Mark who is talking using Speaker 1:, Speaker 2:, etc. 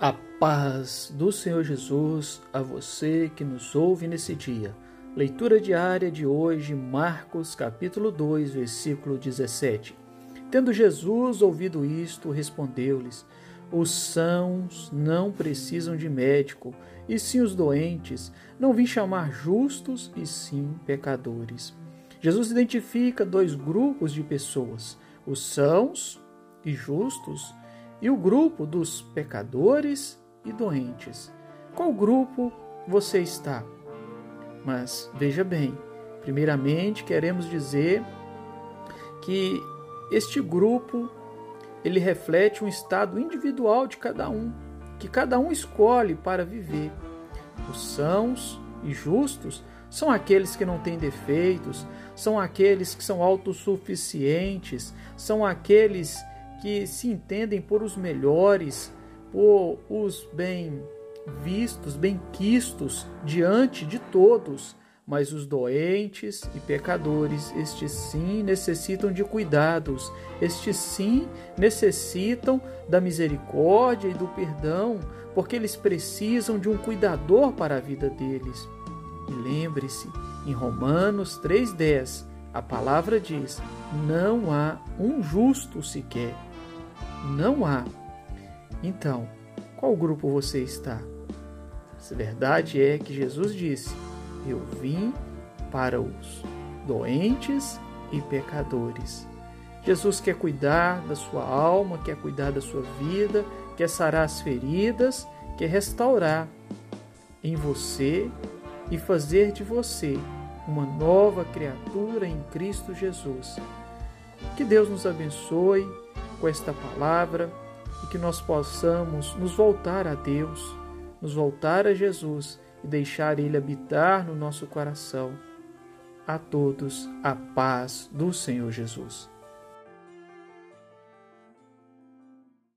Speaker 1: A paz do Senhor Jesus a você que nos ouve nesse dia. Leitura diária de hoje, Marcos capítulo 2, versículo 17. Tendo Jesus ouvido isto, respondeu-lhes: Os sãos não precisam de médico, e sim os doentes. Não vim chamar justos, e sim pecadores. Jesus identifica dois grupos de pessoas: os sãos e justos e o grupo dos pecadores e doentes. Qual grupo você está? Mas veja bem, primeiramente queremos dizer que este grupo ele reflete um estado individual de cada um, que cada um escolhe para viver. Os sãos e justos são aqueles que não têm defeitos, são aqueles que são autossuficientes, são aqueles que se entendem por os melhores, por os bem vistos, bem quistos diante de todos, mas os doentes e pecadores, estes sim necessitam de cuidados, estes sim necessitam da misericórdia e do perdão, porque eles precisam de um cuidador para a vida deles. E lembre-se, em Romanos 3,10, a palavra diz: não há um justo sequer. Não há. Então, qual grupo você está? A verdade é que Jesus disse: Eu vim para os doentes e pecadores. Jesus quer cuidar da sua alma, quer cuidar da sua vida, quer sarar as feridas, quer restaurar em você e fazer de você uma nova criatura em Cristo Jesus. Que Deus nos abençoe com esta palavra e que nós possamos nos voltar a Deus, nos voltar a Jesus e deixar Ele habitar no nosso coração. A todos a paz do Senhor Jesus.